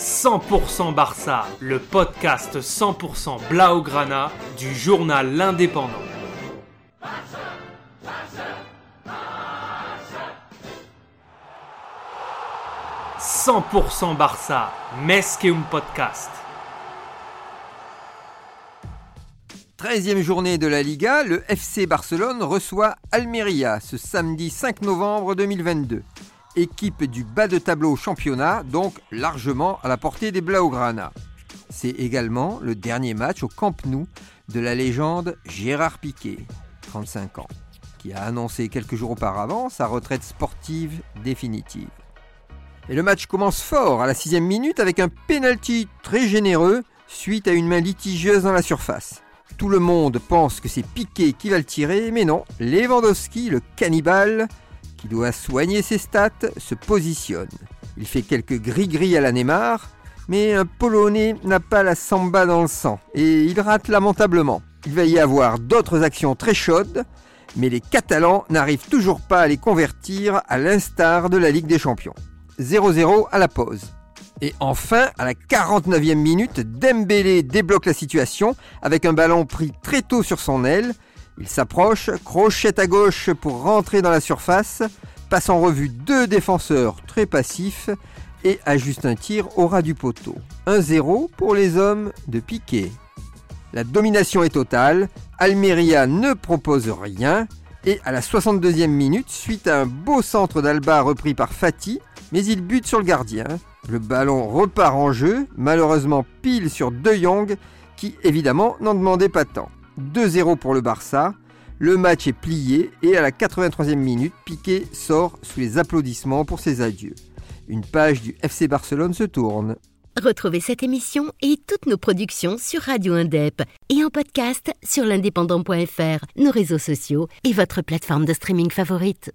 100% Barça, le podcast 100% Blaugrana du journal L'Indépendant. « 100% Barça, Mesqueum Podcast. 13e journée de la Liga, le FC Barcelone reçoit Almeria ce samedi 5 novembre 2022 équipe du bas de tableau championnat, donc largement à la portée des Blaugrana. C'est également le dernier match au Camp Nou de la légende Gérard Piquet, 35 ans, qui a annoncé quelques jours auparavant sa retraite sportive définitive. Et le match commence fort à la sixième minute avec un penalty très généreux suite à une main litigieuse dans la surface. Tout le monde pense que c'est Piquet qui va le tirer, mais non, Lewandowski, le cannibale, qui doit soigner ses stats, se positionne. Il fait quelques gris-gris à la Neymar, mais un Polonais n'a pas la samba dans le sang et il rate lamentablement. Il va y avoir d'autres actions très chaudes, mais les Catalans n'arrivent toujours pas à les convertir à l'instar de la Ligue des Champions. 0-0 à la pause. Et enfin, à la 49e minute, Dembélé débloque la situation avec un ballon pris très tôt sur son aile il s'approche, crochette à gauche pour rentrer dans la surface, passe en revue deux défenseurs très passifs et ajuste un tir au ras du poteau. 1-0 pour les hommes de Piquet. La domination est totale, Almeria ne propose rien et à la 62e minute, suite à un beau centre d'Alba repris par Fati, mais il bute sur le gardien. Le ballon repart en jeu, malheureusement pile sur De Jong qui évidemment n'en demandait pas tant. 2-0 pour le Barça. Le match est plié et à la 83e minute, Piqué sort sous les applaudissements pour ses adieux. Une page du FC Barcelone se tourne. Retrouvez cette émission et toutes nos productions sur Radio Indep et en podcast sur l'indépendant.fr, nos réseaux sociaux et votre plateforme de streaming favorite.